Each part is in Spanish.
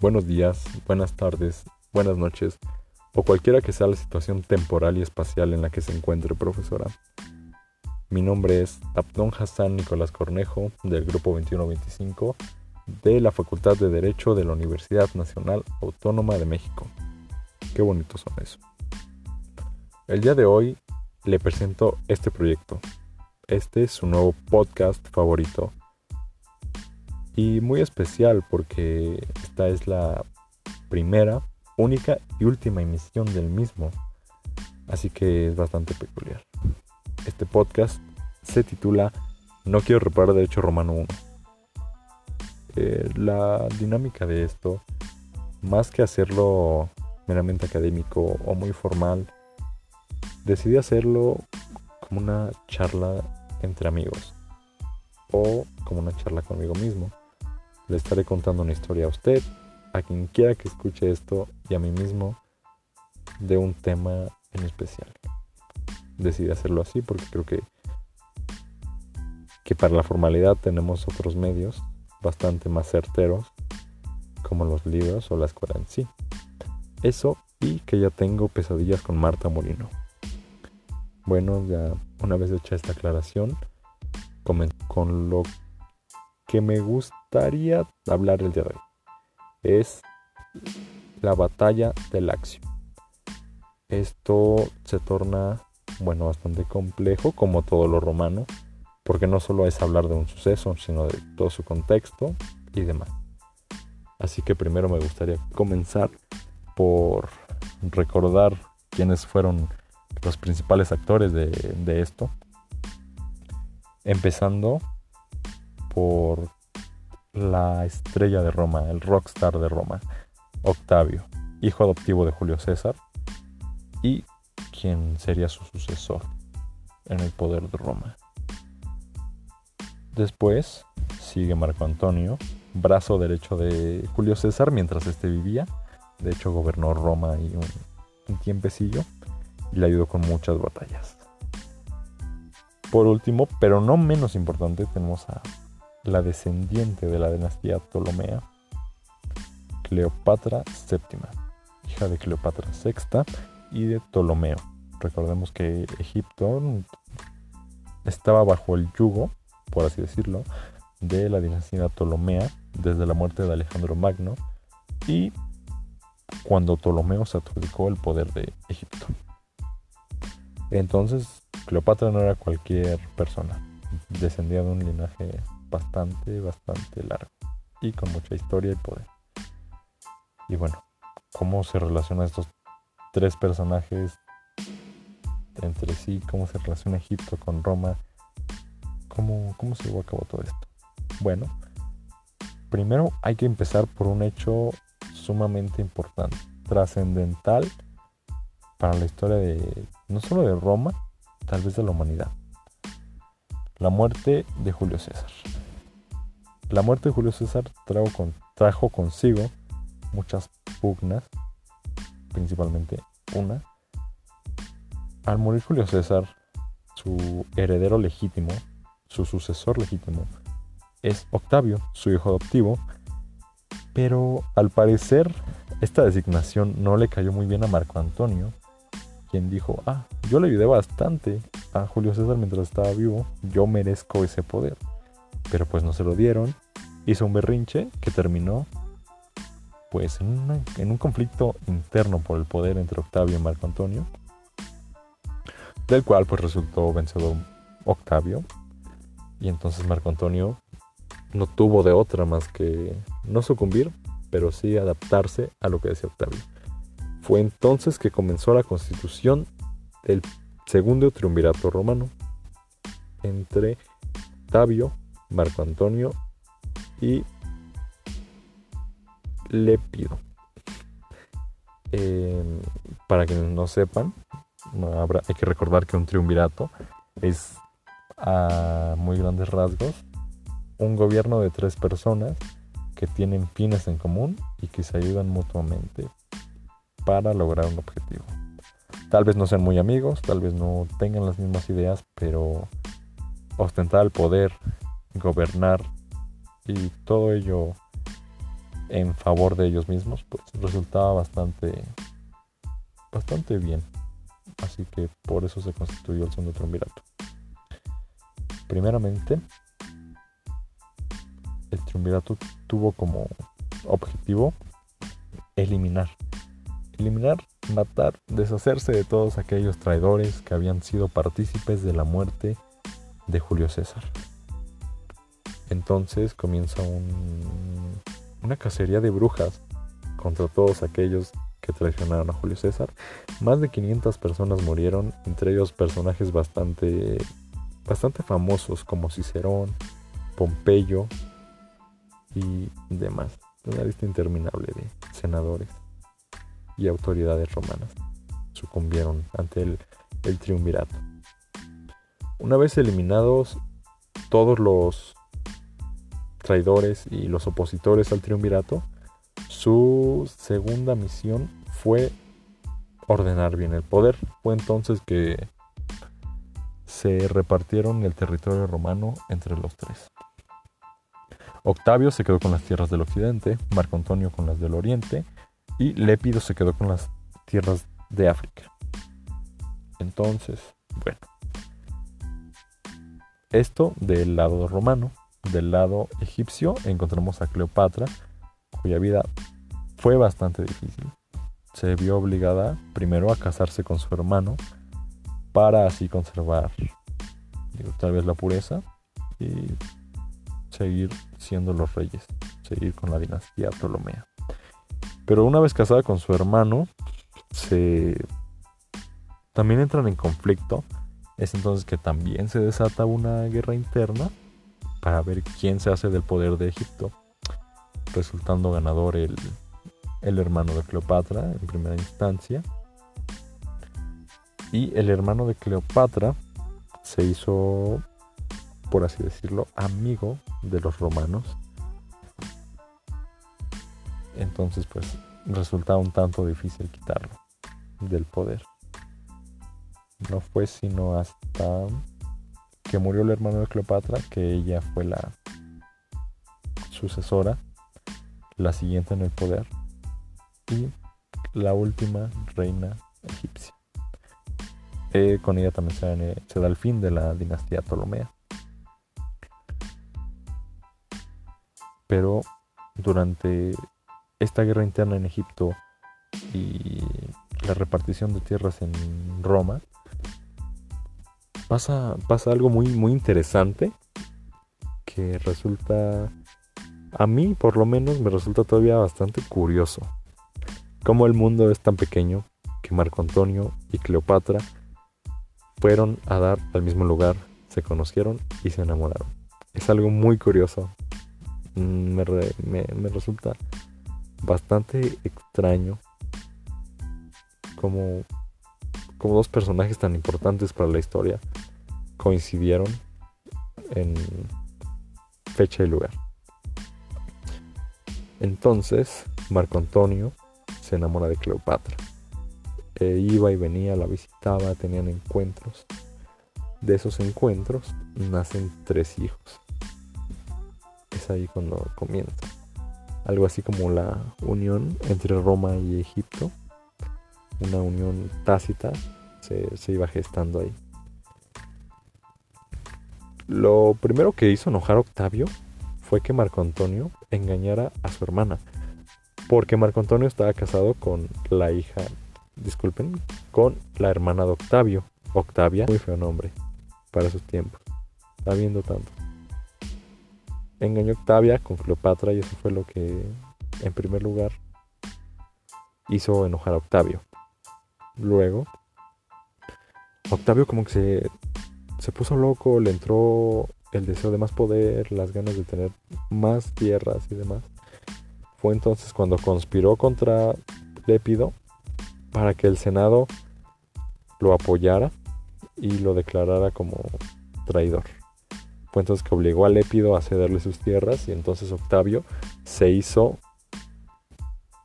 buenos días, buenas tardes, buenas noches o cualquiera que sea la situación temporal y espacial en la que se encuentre profesora. Mi nombre es Abdón Hassan Nicolás Cornejo del Grupo 2125 de la Facultad de Derecho de la Universidad Nacional Autónoma de México. Qué bonitos son eso. El día de hoy le presento este proyecto. Este es su nuevo podcast favorito y muy especial porque esta es la primera, única y última emisión del mismo, así que es bastante peculiar. Este podcast se titula No quiero reparar Derecho Romano 1. Eh, la dinámica de esto, más que hacerlo meramente académico o muy formal, decidí hacerlo como una charla entre amigos o como una charla conmigo mismo le estaré contando una historia a usted, a quien quiera que escuche esto y a mí mismo de un tema en especial. Decidí hacerlo así porque creo que, que para la formalidad tenemos otros medios bastante más certeros como los libros o la escuela en sí. Eso y que ya tengo pesadillas con Marta Molino. Bueno, ya una vez hecha esta aclaración, con lo que me gustaría hablar el día de hoy. Es la batalla del Axio. Esto se torna, bueno, bastante complejo, como todo lo romano, porque no solo es hablar de un suceso, sino de todo su contexto y demás. Así que primero me gustaría comenzar por recordar quiénes fueron los principales actores de, de esto. Empezando por la estrella de Roma, el rockstar de Roma, Octavio, hijo adoptivo de Julio César, y quien sería su sucesor en el poder de Roma. Después sigue Marco Antonio, brazo derecho de Julio César mientras éste vivía. De hecho, gobernó Roma y un, un tiempecillo y le ayudó con muchas batallas. Por último, pero no menos importante, tenemos a la descendiente de la dinastía Ptolomea, Cleopatra VII, hija de Cleopatra VI y de Ptolomeo. Recordemos que Egipto estaba bajo el yugo, por así decirlo, de la dinastía Ptolomea desde la muerte de Alejandro Magno y cuando Ptolomeo se adjudicó el poder de Egipto. Entonces, Cleopatra no era cualquier persona, descendía de un linaje bastante, bastante largo y con mucha historia y poder. Y bueno, ¿cómo se relacionan estos tres personajes entre sí? ¿Cómo se relaciona Egipto con Roma? ¿Cómo, cómo se llevó a cabo todo esto? Bueno, primero hay que empezar por un hecho sumamente importante, trascendental para la historia de no solo de Roma, tal vez de la humanidad. La muerte de Julio César. La muerte de Julio César trajo, consigo muchas pugnas, principalmente una. Al morir Julio César, su heredero legítimo, su sucesor legítimo, es Octavio, su hijo adoptivo, pero al parecer esta designación no le cayó muy bien a Marco Antonio, quien dijo, ah, yo le ayudé bastante Julio César mientras estaba vivo, yo merezco ese poder pero pues no se lo dieron. Hizo un berrinche que terminó pues en, en, un conflicto interno por el poder entre Octavio y Marco Antonio, del cual pues resultó vencedor Octavio, y entonces Marco Antonio no tuvo de otra más que no sucumbir, pero sí adaptarse a lo que decía Octavio. Fue entonces que comenzó la constitución del segundo triunvirato romano entre Octavio, Marco Antonio y Lépido. Eh, para quienes no sepan, hay que recordar que un triunvirato es a muy grandes rasgos un gobierno de tres personas que tienen fines en común y que se ayudan mutuamente para lograr un objetivo. Tal vez no sean muy amigos, tal vez no tengan las mismas ideas, pero ostentar el poder gobernar y todo ello en favor de ellos mismos, pues resultaba bastante, bastante bien. Así que por eso se constituyó el segundo triunvirato. Primeramente, el triunvirato tuvo como objetivo eliminar. Eliminar, matar, deshacerse de todos aquellos traidores que habían sido partícipes de la muerte de Julio César. Entonces comienza una cacería de brujas contra todos aquellos que traicionaron a Julio César. Más de 500 personas murieron, entre ellos personajes bastante, bastante famosos como Cicerón, Pompeyo y demás. Una lista interminable de senadores y autoridades romanas sucumbieron ante el, triunvirato. Una vez eliminados todos los traidores y los opositores al triunvirato, su segunda misión fue ordenar bien el poder. Fue entonces que se repartieron el territorio romano entre los tres. Octavio se quedó con las tierras del occidente, Marco Antonio con las del oriente y Lépido se quedó con las tierras de África. Entonces, bueno, esto del lado romano del lado egipcio encontramos a Cleopatra, cuya vida fue bastante difícil. Se vio obligada primero a casarse con su hermano para así conservar tal vez la pureza y seguir siendo los reyes, seguir con la dinastía Ptolomea. Pero una vez casada con su hermano, se también entran en conflicto. Es entonces que también se desata una guerra interna para ver quién se hace del poder de Egipto, resultando ganador el, el hermano de Cleopatra en primera instancia. Y el hermano de Cleopatra se hizo, por así decirlo, amigo de los romanos. Entonces, pues resultaba un tanto difícil quitarlo del poder. No fue sino hasta que murió el hermano de Cleopatra, que ella fue la sucesora, la siguiente en el poder y la última reina egipcia. Eh, con ella también se, se, da el fin de la dinastía Ptolomea. Pero durante esta guerra interna en Egipto y la repartición de tierras en Roma, pasa, pasa algo muy, muy interesante que resulta, a mí por lo menos me resulta todavía bastante curioso. Cómo el mundo es tan pequeño que Marco Antonio y Cleopatra fueron a dar al mismo lugar, se conocieron y se enamoraron. Es algo muy curioso. Mm, me, me resulta bastante extraño como como dos personajes tan importantes para la historia coincidieron en fecha y lugar. Entonces, Marco Antonio se enamora de Cleopatra. E iba y venía, la visitaba, tenían encuentros. De esos encuentros nacen tres hijos. Es ahí cuando comienza. Algo así como la unión entre Roma y Egipto una unión tácita se, iba gestando ahí. Lo primero que hizo enojar Octavio fue que Marco Antonio engañara a su hermana. Porque Marco Antonio estaba casado con la hija, disculpen, con la hermana de Octavio. Octavia, muy feo nombre para sus tiempos. Está viendo tanto. Engañó a Octavia con Cleopatra y eso fue lo que, en primer lugar, hizo enojar a Octavio. Luego, Octavio como que se, se puso loco, le entró el deseo de más poder, las ganas de tener más tierras y demás. Fue entonces cuando conspiró contra Lépido para que el Senado lo apoyara y lo declarara como traidor. Entonces que obligó a Lépido a cederle sus tierras y entonces Octavio se hizo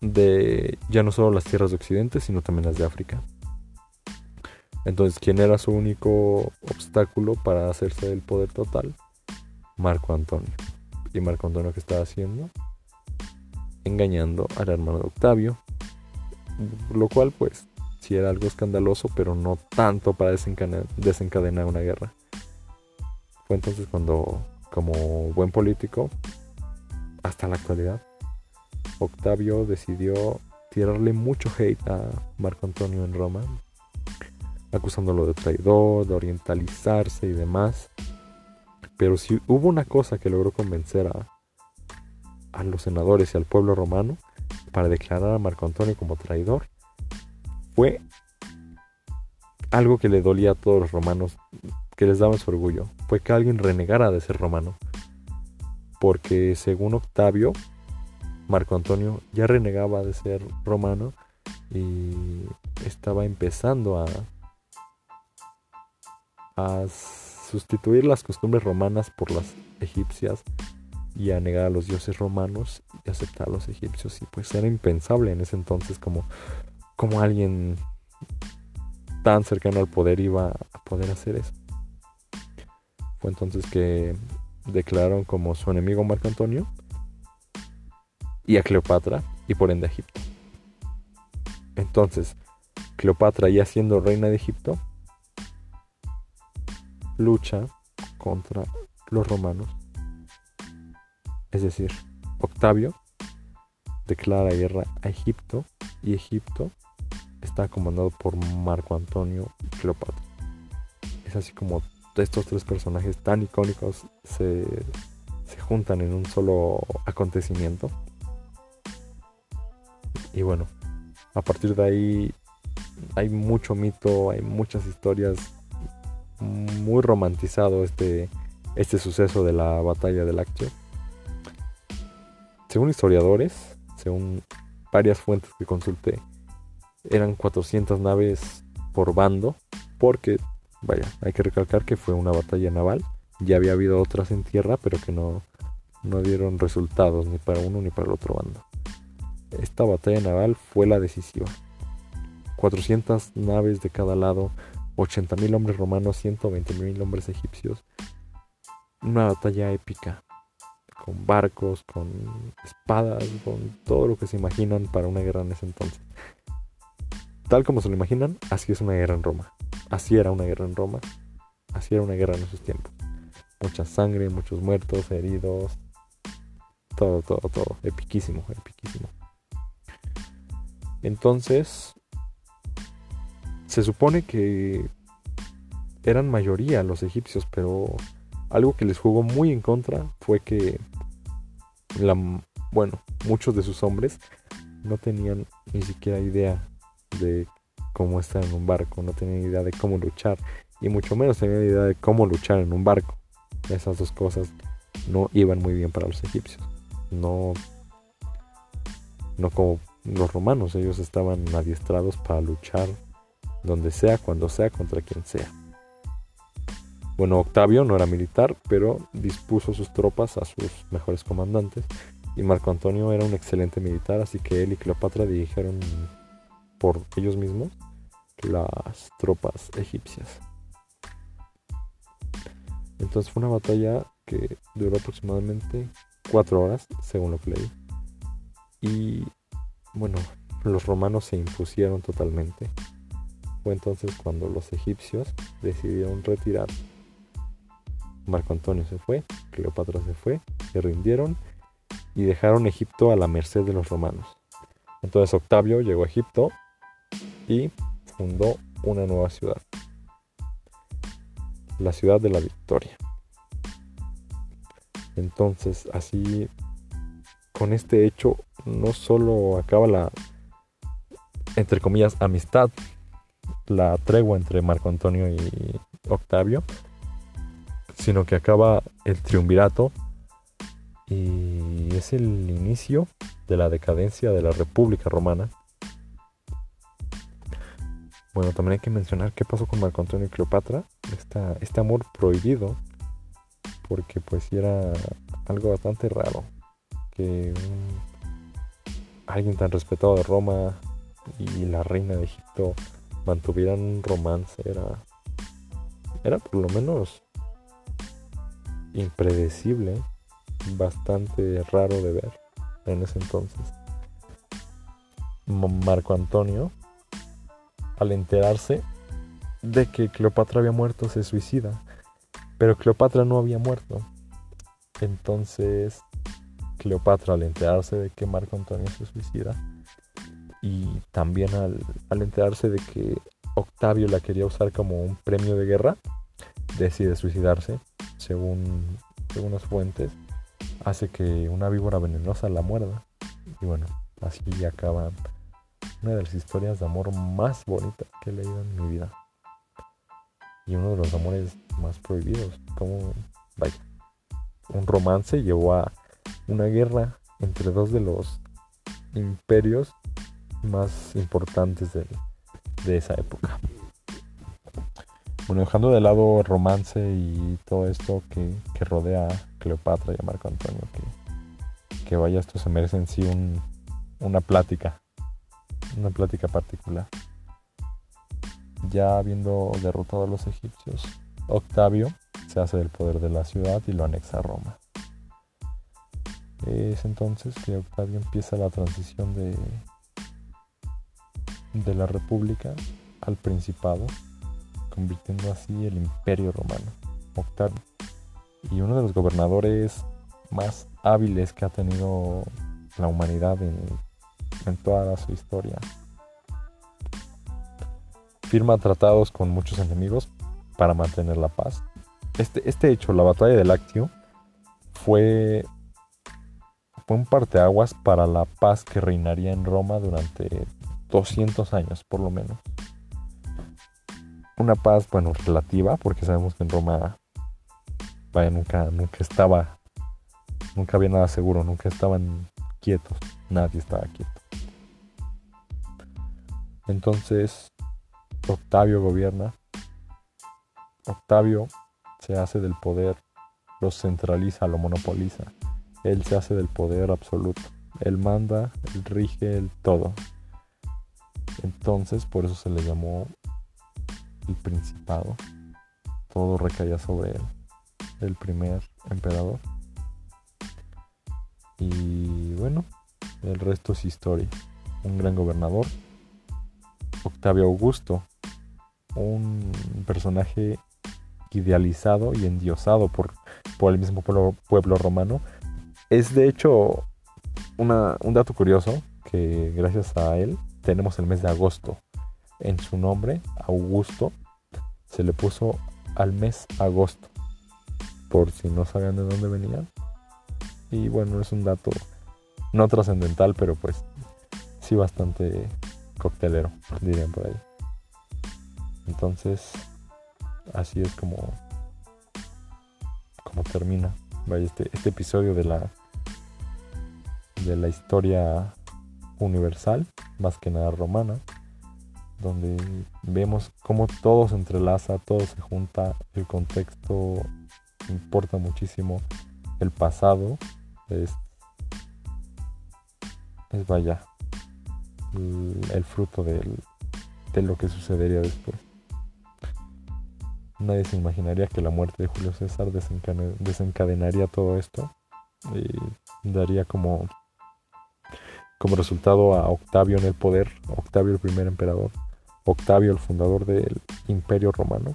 de ya no solo las tierras de Occidente, sino también las de África. Entonces, ¿quién era su único obstáculo para hacerse del poder total? Marco Antonio. ¿Y Marco Antonio qué estaba haciendo? engañando al hermano de Octavio, lo cual pues sí era algo escandaloso, pero no tanto para desencadenar, una guerra. Fue entonces cuando, como buen político, hasta la actualidad, Octavio decidió tirarle mucho hate a Marco Antonio en Roma, acusándolo de traidor, de orientalizarse y demás. Pero si hubo una cosa que logró convencer a, a los senadores y al pueblo romano para declarar a Marco Antonio como traidor, fue algo que le dolía a todos los romanos, que les daba su orgullo, fue que alguien renegara de ser romano. Porque según Octavio, Marco Antonio ya renegaba de ser romano y estaba empezando a, a sustituir las costumbres romanas por las egipcias y a negar a los dioses romanos y aceptar a los egipcios y pues era impensable en ese entonces como, como alguien tan cercano al poder iba a poder hacer eso. Fue entonces que declararon como su enemigo Marco Antonio y a Cleopatra y por ende a Egipto. Entonces, Cleopatra ya siendo reina de Egipto, lucha contra los romanos. Es decir, Octavio declara guerra a Egipto y Egipto está comandado por Marco Antonio y Cleopatra. Es así como estos tres personajes tan icónicos se, se juntan en un solo acontecimiento y bueno, a partir de ahí hay mucho mito, hay muchas historias, muy romantizado este, este suceso de la batalla del Lácteo. Según historiadores, según varias fuentes que consulté, eran 400 naves por bando, porque, vaya, hay que recalcar que fue una batalla naval, ya había habido otras en tierra, pero que no, no dieron resultados ni para uno ni para el otro bando. Esta batalla naval fue la decisiva. 400 naves de cada lado, 80.000 hombres romanos, 120.000 hombres egipcios. Una batalla épica, con barcos, con espadas, con todo lo que se imaginan para una guerra en ese entonces. Tal como se lo imaginan, así es una guerra en Roma. Así era una guerra en Roma. Así era una guerra en esos tiempos. Mucha sangre, muchos muertos, heridos. Todo, todo, todo. Epiquísimo, epiquísimo. Entonces, se supone que eran mayoría los egipcios, pero algo que les jugó muy en contra fue que, bueno, muchos de sus hombres no tenían ni siquiera idea de cómo estar en un barco, no tenían idea de cómo luchar y mucho menos tenían idea de cómo luchar en un barco. Esas dos cosas no iban muy bien para los egipcios. No, no como los romanos, ellos estaban adiestrados para luchar donde sea, cuando sea, contra quien sea. Bueno, Octavio no era militar, pero dispuso sus tropas a sus mejores comandantes y Marco Antonio era un excelente militar, así que él y Cleopatra dirigieron por ellos mismos las tropas egipcias. Entonces fue una batalla que duró aproximadamente cuatro horas, según lo que leí. Y bueno, los romanos se impusieron totalmente. Fue entonces cuando los egipcios decidieron retirar. Marco Antonio se fue, Cleopatra se fue, se rindieron y dejaron Egipto a la merced de los romanos. Entonces Octavio llegó a Egipto y fundó una nueva ciudad, la ciudad de la Victoria. Entonces así con este hecho no solo acaba la, entre comillas, amistad, la tregua entre Marco Antonio y Octavio, sino que acaba el triunvirato y es el inicio de la decadencia de la República Romana. Bueno, también hay que mencionar qué pasó con Marco Antonio y Cleopatra, este amor prohibido, porque pues era algo bastante raro que alguien tan respetado de Roma y la reina de Egipto mantuvieran un romance era era por lo menos impredecible, bastante raro de ver. en ese entonces. Marco Antonio, al enterarse de que Cleopatra había muerto, se suicida. Pero Cleopatra no había muerto. Entonces, Cleopatra, al enterarse de que Marco Antonio se suicida, y también al, enterarse de que Octavio la quería usar como un premio de guerra, decide suicidarse, según, según las fuentes, hace que una víbora venenosa la muerda. Y bueno, así acaba una de las historias de amor más bonitas que he leído en mi vida. Y uno de los amores más prohibidos. Como, vaya, un romance llevó a una guerra entre dos de los imperios más importantes de, esa época. Bueno, dejando de lado el romance y todo esto que, rodea a Cleopatra y a Marco Antonio, que, que vaya, esto se merece en sí un, una plática una plática particular. Ya habiendo derrotado a los egipcios, Octavio se hace del poder de la ciudad y lo anexa a Roma. Es entonces que Octavio empieza la transición de, de la república al principado, convirtiendo así el imperio romano. Octavio. Y uno de los gobernadores más hábiles que ha tenido la humanidad en en toda su historia. Firma tratados con muchos enemigos para mantener la paz. Este, este hecho, la batalla de Lácteo, fue, fue un parteaguas para la paz que reinaría en Roma durante 200 años, por lo menos. Una paz, bueno, relativa, porque sabemos que en Roma vaya, nunca, nunca estaba, nunca había nada seguro, nunca estaban quietos, nadie estaba quieto. Entonces, Octavio gobierna. Octavio se hace del poder, lo centraliza, lo monopoliza. Él se hace del poder absoluto. Él manda, él rige, el todo. Entonces, por eso se le llamó el principado. Todo recaía sobre él, el primer emperador. Y bueno, el resto es historia. Un gran gobernador, Octavio Augusto, un personaje idealizado y endiosado por, por el mismo pueblo, romano. Es de hecho un dato curioso que gracias a él tenemos el mes de agosto. En su nombre, Augusto, se le puso al mes agosto, por si no sabían de dónde venían. Y bueno, es un dato no trascendental, pero pues sí bastante coctelero, dirían por ahí. Entonces, así es como, como termina este, este episodio de la, de la historia universal, más que nada romana, donde vemos cómo todo se entrelaza, todo se junta, el contexto importa muchísimo, el pasado es, es vaya, el fruto de lo que sucedería después. Nadie se imaginaría que la muerte de Julio César desencadenaría todo esto y daría como, como resultado a Octavio en el poder, Octavio el primer emperador, Octavio el fundador del imperio romano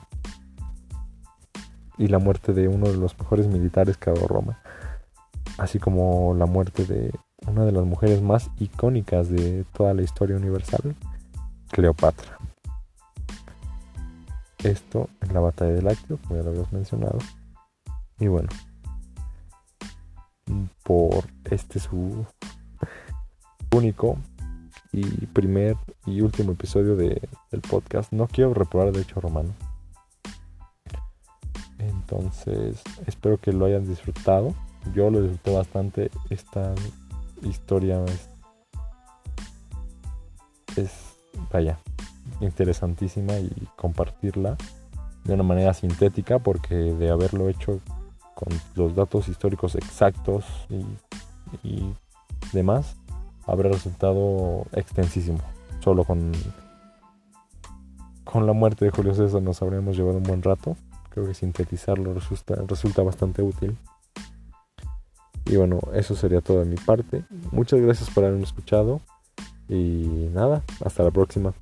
y la muerte de uno de los mejores militares que ha dado Roma, así como la muerte de una de las mujeres más icónicas de toda la historia universal, Cleopatra. Esto en la batalla de Lácteo, como ya lo habíamos mencionado. Y bueno, por este su único y primer y último episodio de, del podcast, no quiero reprobar de hecho romano. Entonces, espero que lo hayan disfrutado. Yo lo disfruté bastante. Esta historia es, vaya, interesantísima y compartirla de una manera sintética porque de haberlo hecho con los datos históricos exactos y, demás, habrá resultado extensísimo. Solo con, con la muerte de Julio César nos habríamos llevado un buen rato. Creo que sintetizarlo resulta, resulta bastante útil. Y bueno, eso sería todo de mi parte. Muchas gracias por haberme escuchado. Y nada, hasta la próxima.